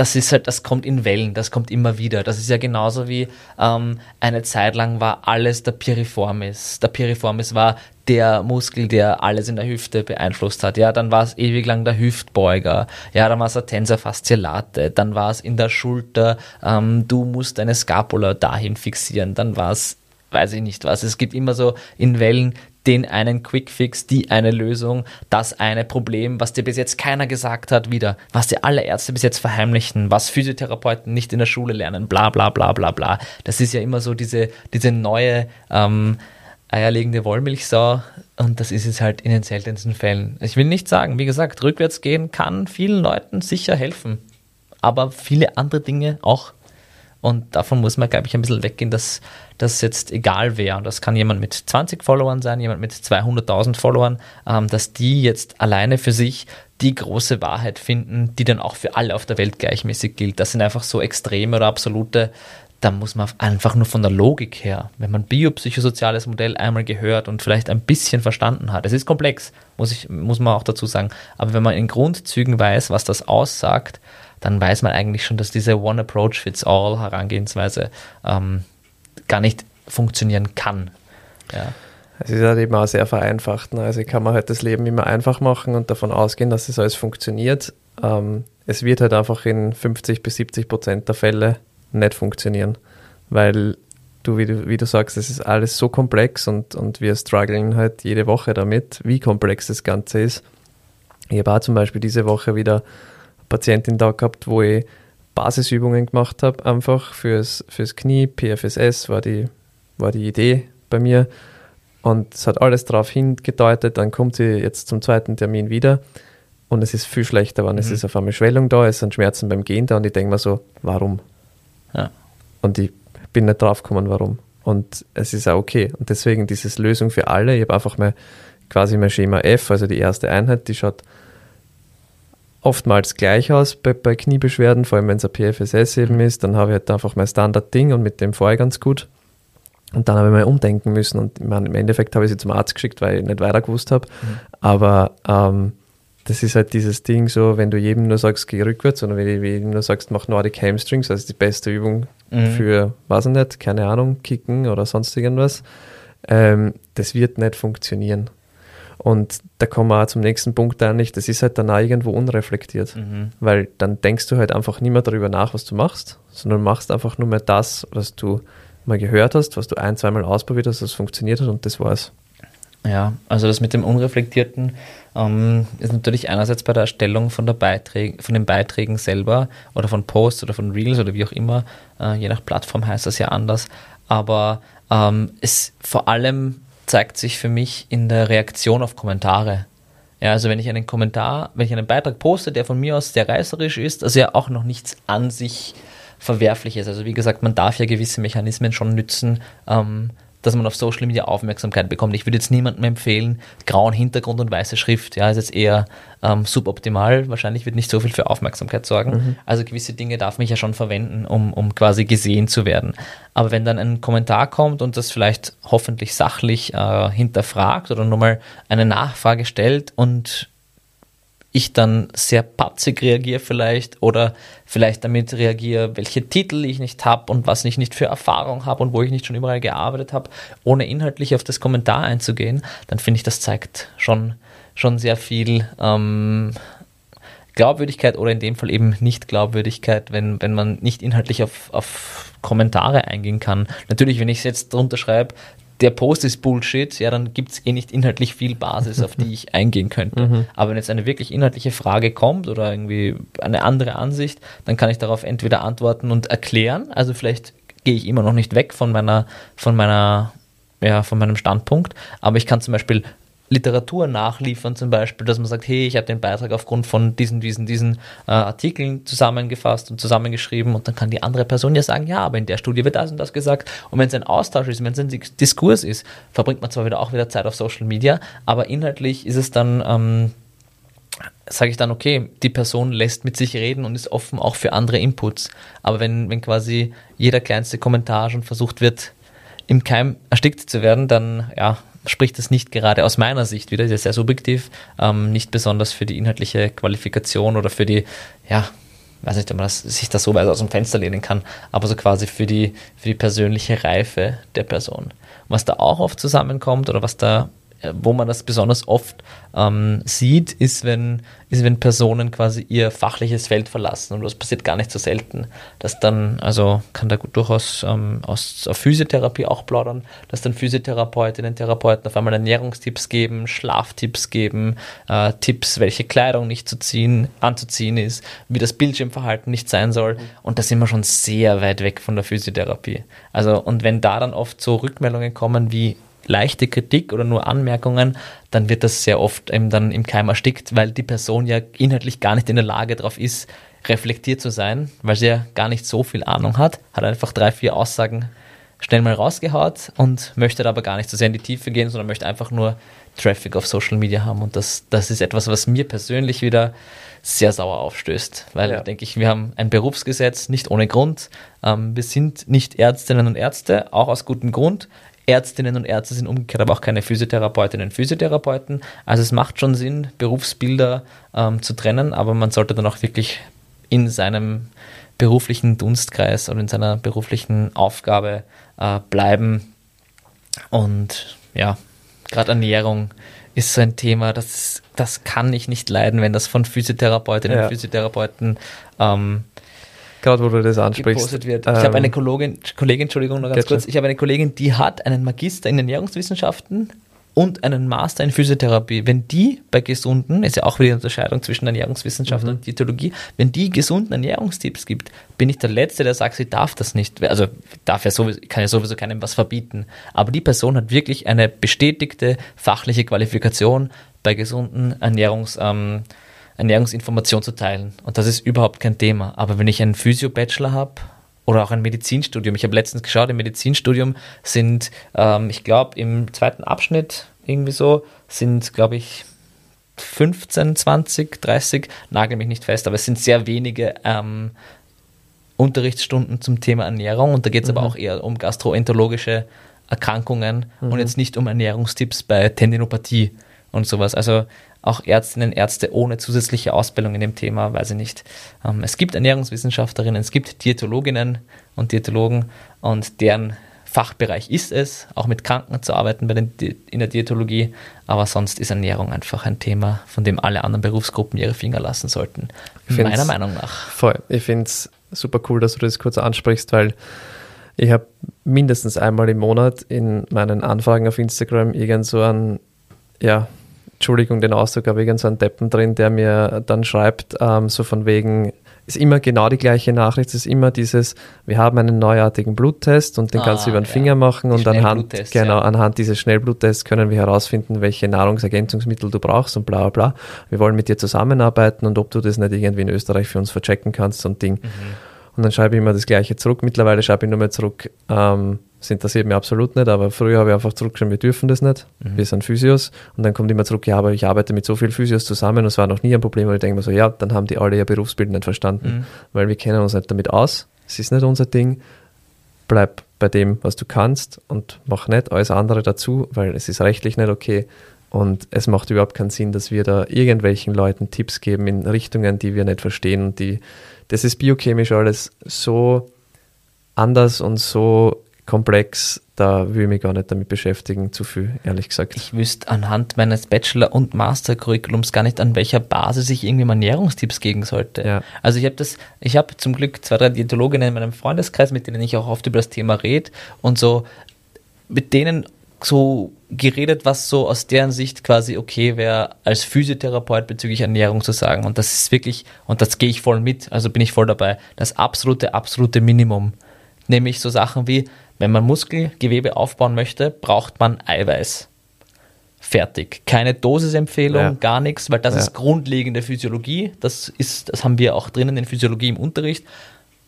das ist halt, das kommt in Wellen, das kommt immer wieder. Das ist ja genauso wie ähm, eine Zeit lang war alles der Piriformis. Der Piriformis war der Muskel, der alles in der Hüfte beeinflusst hat. Ja, dann war es ewig lang der Hüftbeuger. Ja, dann war es der Tensor fasciolate. Dann war es in der Schulter, ähm, du musst deine Scapula dahin fixieren. Dann war es weiß ich nicht was. Es gibt immer so in Wellen den einen Quickfix, die eine Lösung, das eine Problem, was dir bis jetzt keiner gesagt hat, wieder, was dir alle Ärzte bis jetzt verheimlichten, was Physiotherapeuten nicht in der Schule lernen, bla bla bla bla bla. Das ist ja immer so diese, diese neue ähm, eierlegende Wollmilchsau und das ist es halt in den seltensten Fällen. Ich will nicht sagen, wie gesagt, rückwärts gehen kann vielen Leuten sicher helfen, aber viele andere Dinge auch. Und davon muss man, glaube ich, ein bisschen weggehen, dass das jetzt egal wäre. Und das kann jemand mit 20 Followern sein, jemand mit 200.000 Followern, ähm, dass die jetzt alleine für sich die große Wahrheit finden, die dann auch für alle auf der Welt gleichmäßig gilt. Das sind einfach so extreme oder absolute da muss man einfach nur von der Logik her, wenn man biopsychosoziales Modell einmal gehört und vielleicht ein bisschen verstanden hat, es ist komplex, muss, ich, muss man auch dazu sagen, aber wenn man in Grundzügen weiß, was das aussagt, dann weiß man eigentlich schon, dass diese One-Approach-Fits-All-Herangehensweise ähm, gar nicht funktionieren kann. Ja. Es ist halt eben auch sehr vereinfacht. Ne? Also kann man halt das Leben immer einfach machen und davon ausgehen, dass es alles funktioniert. Ähm, es wird halt einfach in 50 bis 70 Prozent der Fälle nicht funktionieren, weil du wie, du, wie du sagst, es ist alles so komplex und, und wir strugglen halt jede Woche damit, wie komplex das Ganze ist. Ich habe auch zum Beispiel diese Woche wieder Patientin da gehabt, wo ich Basisübungen gemacht habe, einfach fürs, fürs Knie, PFSS war die, war die Idee bei mir und es hat alles darauf hingedeutet, dann kommt sie jetzt zum zweiten Termin wieder und es ist viel schlechter, wenn mhm. es ist auf einmal Schwellung da, es sind Schmerzen beim Gehen da und ich denke mir so, warum? Ja. Und ich bin nicht drauf gekommen, warum. Und es ist auch okay. Und deswegen dieses Lösung für alle. Ich habe einfach mal quasi mein Schema F, also die erste Einheit, die schaut oftmals gleich aus bei, bei Kniebeschwerden, vor allem wenn es ein PFSS eben mhm. ist. Dann habe ich halt einfach mein Standard-Ding und mit dem fahre ich ganz gut. Und dann habe ich mal umdenken müssen und meine, im Endeffekt habe ich sie zum Arzt geschickt, weil ich nicht weiter gewusst habe. Mhm. Aber ähm, das ist halt dieses Ding so, wenn du jedem nur sagst, geh rückwärts oder wenn du jedem nur sagst, mach Nordic Hamstrings, also die beste Übung mhm. für, weiß ich nicht, keine Ahnung, Kicken oder sonst irgendwas, ähm, das wird nicht funktionieren. Und da kommen wir auch zum nächsten Punkt eigentlich, das ist halt dann auch irgendwo unreflektiert, mhm. weil dann denkst du halt einfach nicht mehr darüber nach, was du machst, sondern machst einfach nur mehr das, was du mal gehört hast, was du ein, zweimal ausprobiert hast, was funktioniert hat und das war's. Ja, also das mit dem Unreflektierten ähm, ist natürlich einerseits bei der Erstellung von, der Beiträge, von den Beiträgen selber oder von Posts oder von Reels oder wie auch immer, äh, je nach Plattform heißt das ja anders, aber ähm, es vor allem zeigt sich für mich in der Reaktion auf Kommentare. Ja, also wenn ich einen Kommentar, wenn ich einen Beitrag poste, der von mir aus sehr reißerisch ist, also ja auch noch nichts an sich Verwerfliches. Also wie gesagt, man darf ja gewisse Mechanismen schon nützen, ähm, dass man auf Social Media Aufmerksamkeit bekommt. Ich würde jetzt niemandem empfehlen, grauen Hintergrund und weiße Schrift. Ja, ist jetzt eher ähm, suboptimal. Wahrscheinlich wird nicht so viel für Aufmerksamkeit sorgen. Mhm. Also gewisse Dinge darf man ja schon verwenden, um, um quasi gesehen zu werden. Aber wenn dann ein Kommentar kommt und das vielleicht hoffentlich sachlich äh, hinterfragt oder nur mal eine Nachfrage stellt und ich dann sehr patzig reagiere vielleicht oder vielleicht damit reagiere, welche Titel ich nicht habe und was ich nicht für Erfahrung habe und wo ich nicht schon überall gearbeitet habe, ohne inhaltlich auf das Kommentar einzugehen, dann finde ich, das zeigt schon, schon sehr viel ähm, Glaubwürdigkeit oder in dem Fall eben nicht Glaubwürdigkeit, wenn, wenn man nicht inhaltlich auf, auf Kommentare eingehen kann. Natürlich, wenn ich es jetzt drunter schreibe, der Post ist Bullshit, ja, dann gibt es eh nicht inhaltlich viel Basis, auf die ich eingehen könnte. Mhm. Aber wenn jetzt eine wirklich inhaltliche Frage kommt oder irgendwie eine andere Ansicht, dann kann ich darauf entweder antworten und erklären. Also vielleicht gehe ich immer noch nicht weg von meiner, von meiner, ja, von meinem Standpunkt, aber ich kann zum Beispiel Literatur nachliefern, zum Beispiel, dass man sagt, hey, ich habe den Beitrag aufgrund von diesen, diesen, diesen äh, Artikeln zusammengefasst und zusammengeschrieben und dann kann die andere Person ja sagen, ja, aber in der Studie wird das und das gesagt. Und wenn es ein Austausch ist, wenn es ein Diskurs ist, verbringt man zwar wieder auch wieder Zeit auf Social Media, aber inhaltlich ist es dann, ähm, sage ich dann, okay, die Person lässt mit sich reden und ist offen auch für andere Inputs. Aber wenn, wenn quasi jeder kleinste Kommentar schon versucht wird, im Keim erstickt zu werden, dann ja, spricht es nicht gerade aus meiner Sicht wieder, sehr subjektiv, ähm, nicht besonders für die inhaltliche Qualifikation oder für die, ja, weiß nicht, ob man das, sich das so weit aus dem Fenster lehnen kann, aber so quasi für die, für die persönliche Reife der Person. Und was da auch oft zusammenkommt oder was da wo man das besonders oft ähm, sieht, ist wenn, ist, wenn Personen quasi ihr fachliches Feld verlassen. Und das passiert gar nicht so selten. Dass dann, also kann da durchaus ähm, aus Physiotherapie auch plaudern, dass dann Physiotherapeutinnen, Therapeuten auf einmal Ernährungstipps geben, Schlaftipps geben, äh, Tipps, welche Kleidung nicht zu ziehen, anzuziehen ist, wie das Bildschirmverhalten nicht sein soll. Und da sind wir schon sehr weit weg von der Physiotherapie. Also, und wenn da dann oft so Rückmeldungen kommen wie, leichte Kritik oder nur Anmerkungen, dann wird das sehr oft eben dann im Keim erstickt, weil die Person ja inhaltlich gar nicht in der Lage darauf ist, reflektiert zu sein, weil sie ja gar nicht so viel Ahnung hat, hat einfach drei, vier Aussagen schnell mal rausgehaut und möchte aber gar nicht so sehr in die Tiefe gehen, sondern möchte einfach nur Traffic auf Social Media haben. Und das, das ist etwas, was mir persönlich wieder sehr sauer aufstößt, weil ja. denke ich, wir haben ein Berufsgesetz nicht ohne Grund. Ähm, wir sind nicht Ärztinnen und Ärzte, auch aus gutem Grund. Ärztinnen und Ärzte sind umgekehrt aber auch keine Physiotherapeutinnen und Physiotherapeuten. Also es macht schon Sinn, Berufsbilder ähm, zu trennen, aber man sollte dann auch wirklich in seinem beruflichen Dunstkreis und in seiner beruflichen Aufgabe äh, bleiben. Und ja, gerade Ernährung ist so ein Thema, das, das kann ich nicht leiden, wenn das von Physiotherapeutinnen und Physiotherapeuten ähm, gerade wo du das ansprichst. Wird. Ich ähm, habe eine Kollegin, Kollegin, Entschuldigung, noch ganz kurz, ich habe eine Kollegin, die hat einen Magister in Ernährungswissenschaften und einen Master in Physiotherapie. Wenn die bei gesunden, ist ja auch wieder die Unterscheidung zwischen Ernährungswissenschaft mhm. und Diätologie, wenn die gesunden Ernährungstipps gibt, bin ich der Letzte, der sagt, sie darf das nicht. Also darf ja sowieso, kann ja sowieso keinem was verbieten. Aber die Person hat wirklich eine bestätigte fachliche Qualifikation bei gesunden Ernährungs, ähm, Ernährungsinformation zu teilen. Und das ist überhaupt kein Thema. Aber wenn ich einen Physio-Bachelor habe oder auch ein Medizinstudium, ich habe letztens geschaut, im Medizinstudium sind, ähm, ich glaube, im zweiten Abschnitt irgendwie so, sind, glaube ich, 15, 20, 30, nagel mich nicht fest, aber es sind sehr wenige ähm, Unterrichtsstunden zum Thema Ernährung und da geht es mhm. aber auch eher um gastroenterologische Erkrankungen mhm. und jetzt nicht um Ernährungstipps bei Tendinopathie und sowas. Also auch Ärztinnen, Ärzte ohne zusätzliche Ausbildung in dem Thema, weiß ich nicht. Ähm, es gibt Ernährungswissenschaftlerinnen, es gibt Diätologinnen und Diätologen und deren Fachbereich ist es, auch mit Kranken zu arbeiten bei den, in der Diätologie, aber sonst ist Ernährung einfach ein Thema, von dem alle anderen Berufsgruppen ihre Finger lassen sollten, meiner Meinung nach. Voll. Ich finde es super cool, dass du das kurz ansprichst, weil ich habe mindestens einmal im Monat in meinen Anfragen auf Instagram irgend so ein, ja, Entschuldigung den Ausdruck, aber irgend so einen Deppen drin, der mir dann schreibt, ähm, so von wegen, ist immer genau die gleiche Nachricht, es ist immer dieses, wir haben einen neuartigen Bluttest und den ah, kannst du über den ja. Finger machen die und anhand, genau, ja. anhand dieses Schnellbluttests können wir herausfinden, welche Nahrungsergänzungsmittel du brauchst und bla bla bla. Wir wollen mit dir zusammenarbeiten und ob du das nicht irgendwie in Österreich für uns verchecken kannst, so ein Ding. Mhm. Und dann schreibe ich immer das gleiche zurück. Mittlerweile schreibe ich nur mehr zurück, ähm, das interessiert mich absolut nicht, aber früher habe ich einfach zurückgeschrieben, wir dürfen das nicht, mhm. wir sind Physios. Und dann kommt immer zurück, ja, aber ich arbeite mit so vielen Physios zusammen und es war noch nie ein Problem, weil ich denke mir so, ja, dann haben die alle ihr Berufsbild nicht verstanden, mhm. weil wir kennen uns nicht damit aus, es ist nicht unser Ding, bleib bei dem, was du kannst und mach nicht alles andere dazu, weil es ist rechtlich nicht okay. Und es macht überhaupt keinen Sinn, dass wir da irgendwelchen Leuten Tipps geben in Richtungen, die wir nicht verstehen. Und die, das ist biochemisch alles so anders und so komplex, da will ich mich gar nicht damit beschäftigen, zu viel, ehrlich gesagt. Ich wüsste anhand meines Bachelor- und Master-Curriculums gar nicht, an welcher Basis ich irgendwie mal Ernährungstipps geben sollte. Ja. Also ich habe das, ich habe zum Glück zwei, drei Diätologinnen in meinem Freundeskreis, mit denen ich auch oft über das Thema rede und so mit denen so geredet, was so aus deren Sicht quasi okay wäre, als Physiotherapeut bezüglich Ernährung zu sagen. Und das ist wirklich, und das gehe ich voll mit, also bin ich voll dabei, das absolute, absolute Minimum. Nämlich so Sachen wie, wenn man Muskelgewebe aufbauen möchte, braucht man Eiweiß. Fertig. Keine Dosisempfehlung, ja. gar nichts, weil das ja. ist grundlegende Physiologie. Das, ist, das haben wir auch drinnen in Physiologie im Unterricht.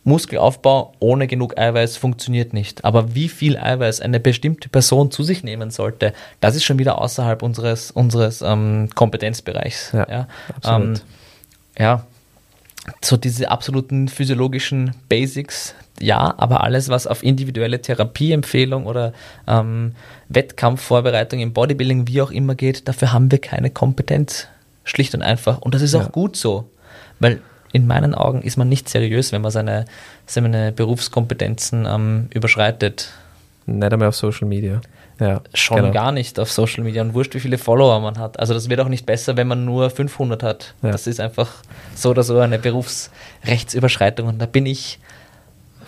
Muskelaufbau ohne genug Eiweiß funktioniert nicht. Aber wie viel Eiweiß eine bestimmte Person zu sich nehmen sollte, das ist schon wieder außerhalb unseres, unseres ähm, Kompetenzbereichs. Ja, ja. Ähm, ja, so diese absoluten physiologischen Basics, ja, aber alles, was auf individuelle Therapieempfehlung oder ähm, Wettkampfvorbereitung im Bodybuilding, wie auch immer geht, dafür haben wir keine Kompetenz. Schlicht und einfach. Und das ist auch ja. gut so. Weil in meinen Augen ist man nicht seriös, wenn man seine, seine Berufskompetenzen ähm, überschreitet. Nicht einmal auf Social Media. ja, schon genau. gar nicht auf Social Media und wurscht, wie viele Follower man hat. Also das wird auch nicht besser, wenn man nur 500 hat. Ja. Das ist einfach so oder so eine Berufsrechtsüberschreitung und da bin ich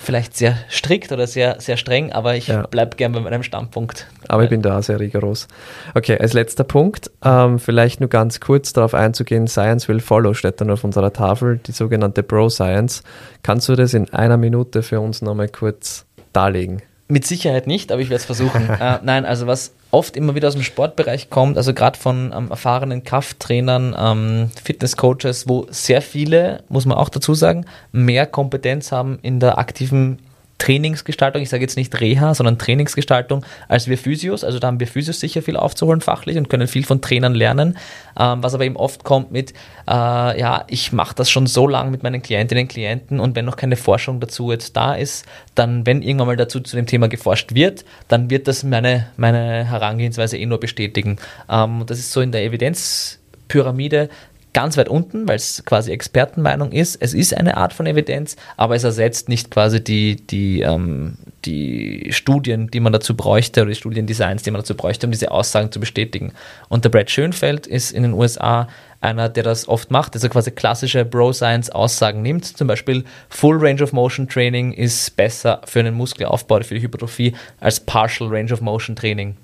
vielleicht sehr strikt oder sehr, sehr streng, aber ich ja. bleibe gern bei meinem Standpunkt. Aber ich bin da sehr rigoros. Okay, als letzter Punkt, ähm, vielleicht nur ganz kurz darauf einzugehen, Science will follow steht dann auf unserer Tafel, die sogenannte Bro Science. Kannst du das in einer Minute für uns nochmal kurz darlegen? Mit Sicherheit nicht, aber ich werde es versuchen. äh, nein, also was oft immer wieder aus dem Sportbereich kommt, also gerade von ähm, erfahrenen Krafttrainern, ähm, Fitnesscoaches, wo sehr viele, muss man auch dazu sagen, mehr Kompetenz haben in der aktiven Trainingsgestaltung, ich sage jetzt nicht Reha, sondern Trainingsgestaltung als wir Physios. Also da haben wir Physios sicher viel aufzuholen fachlich und können viel von Trainern lernen. Ähm, was aber eben oft kommt mit, äh, ja, ich mache das schon so lange mit meinen Klientinnen und Klienten und wenn noch keine Forschung dazu jetzt da ist, dann, wenn irgendwann mal dazu zu dem Thema geforscht wird, dann wird das meine, meine Herangehensweise eh nur bestätigen. Ähm, das ist so in der Evidenzpyramide ganz weit unten, weil es quasi Expertenmeinung ist. Es ist eine Art von Evidenz, aber es ersetzt nicht quasi die, die, ähm, die Studien, die man dazu bräuchte, oder die Studiendesigns, die man dazu bräuchte, um diese Aussagen zu bestätigen. Und der Brad Schönfeld ist in den USA einer, der das oft macht, also quasi klassische Bro-Science-Aussagen nimmt. Zum Beispiel Full Range of Motion Training ist besser für einen Muskelaufbau oder für die Hypertrophie als Partial Range of Motion Training.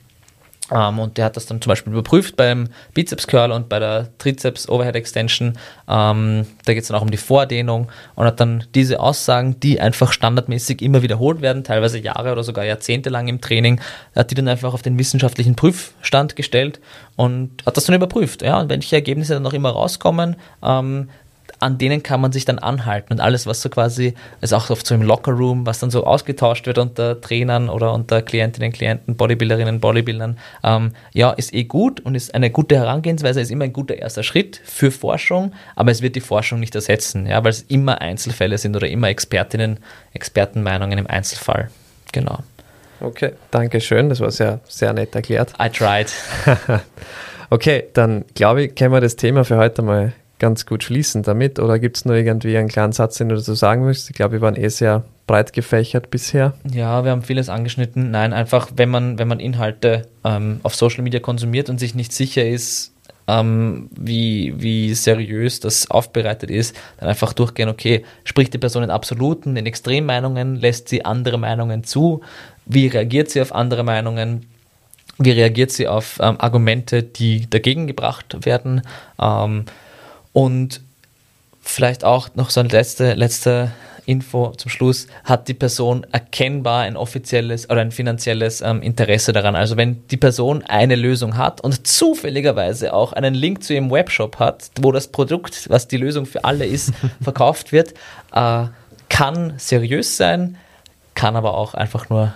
Um, ähm, und der hat das dann zum Beispiel überprüft beim Bizeps Curl und bei der Trizeps Overhead Extension. Um, ähm, da geht es dann auch um die Vordehnung und hat dann diese Aussagen, die einfach standardmäßig immer wiederholt werden, teilweise Jahre oder sogar Jahrzehnte lang im Training, hat die dann einfach auf den wissenschaftlichen Prüfstand gestellt und hat das dann überprüft. Ja, und welche Ergebnisse dann noch immer rauskommen, um, ähm, an denen kann man sich dann anhalten. Und alles, was so quasi, also auch oft so im Lockerroom, was dann so ausgetauscht wird unter Trainern oder unter Klientinnen, Klienten, Bodybuilderinnen, Bodybuildern, ähm, ja, ist eh gut und ist eine gute Herangehensweise, ist immer ein guter erster Schritt für Forschung, aber es wird die Forschung nicht ersetzen, ja, weil es immer Einzelfälle sind oder immer Expertinnen, Expertenmeinungen im Einzelfall. Genau. Okay, danke schön. Das war sehr, sehr nett erklärt. I tried. okay, dann glaube ich, können wir das Thema für heute mal ganz gut schließen damit? Oder gibt es nur irgendwie einen kleinen Satz, den du dazu sagen möchtest? Ich glaube, wir waren eh sehr breit gefächert bisher. Ja, wir haben vieles angeschnitten. Nein, einfach, wenn man, wenn man Inhalte ähm, auf Social Media konsumiert und sich nicht sicher ist, ähm, wie, wie seriös das aufbereitet ist, dann einfach durchgehen, okay, spricht die Person in Absoluten, in Extremmeinungen, lässt sie andere Meinungen zu, wie reagiert sie auf andere Meinungen, wie reagiert sie auf ähm, Argumente, die dagegen gebracht werden. Ähm, und vielleicht auch noch so eine letzte, letzte Info zum Schluss, hat die Person erkennbar ein offizielles oder ein finanzielles ähm, Interesse daran. Also wenn die Person eine Lösung hat und zufälligerweise auch einen Link zu ihrem Webshop hat, wo das Produkt, was die Lösung für alle ist, verkauft wird, äh, kann seriös sein, kann aber auch einfach nur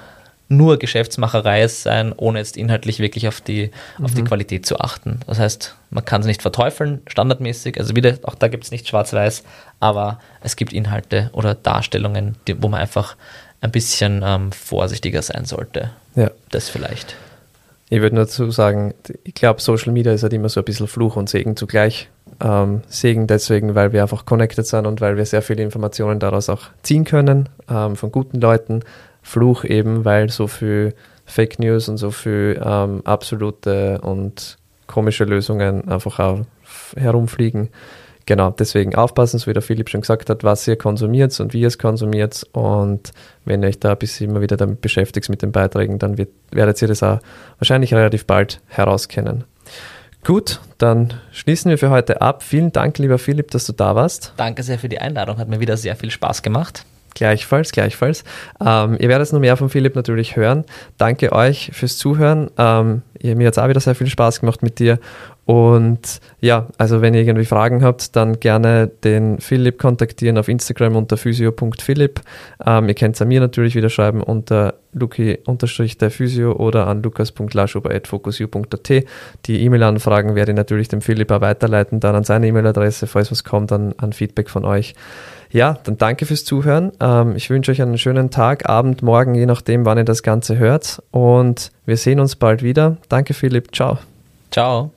nur Geschäftsmacherei sein, ohne jetzt inhaltlich wirklich auf die, mhm. auf die. Qualität zu achten. Das heißt, man kann es nicht verteufeln, standardmäßig. Also wieder, auch da gibt es nicht schwarz-weiß, aber es gibt Inhalte oder Darstellungen, die, wo man einfach ein bisschen ähm, vorsichtiger sein sollte. Ja. Das vielleicht. Ich würde nur dazu sagen, ich glaube, Social Media ist halt immer so ein bisschen Fluch und Segen zugleich. Ähm, Segen deswegen, weil wir einfach connected sind und weil wir sehr viele Informationen daraus auch ziehen können ähm, von guten Leuten. Fluch eben, weil so viel Fake News und so viel ähm, absolute und komische Lösungen einfach auch herumfliegen. Genau, deswegen aufpassen, so wie der Philipp schon gesagt hat, was ihr konsumiert und wie ihr es konsumiert. Und wenn ihr euch da ein bisschen immer wieder damit beschäftigt mit den Beiträgen, dann wird, werdet ihr das auch wahrscheinlich relativ bald herauskennen. Gut, dann schließen wir für heute ab. Vielen Dank, lieber Philipp, dass du da warst. Danke sehr für die Einladung, hat mir wieder sehr viel Spaß gemacht. Gleichfalls, gleichfalls. Ähm, ihr werdet noch mehr von Philipp natürlich hören. Danke euch fürs Zuhören. Ähm, mir hat es auch wieder sehr viel Spaß gemacht mit dir. Und ja, also wenn ihr irgendwie Fragen habt, dann gerne den Philipp kontaktieren auf Instagram unter physio.philipp. Ähm, ihr könnt es an mir natürlich wieder schreiben unter luki-der-physio oder an lukas.laschuber.focusu.at. Die E-Mail-Anfragen werde ich natürlich dem Philipp auch weiterleiten, dann an seine E-Mail-Adresse, falls was kommt, dann an Feedback von euch. Ja, dann danke fürs Zuhören. Ähm, ich wünsche euch einen schönen Tag, Abend, Morgen, je nachdem, wann ihr das Ganze hört. Und wir sehen uns bald wieder. Danke, Philipp. Ciao. Ciao.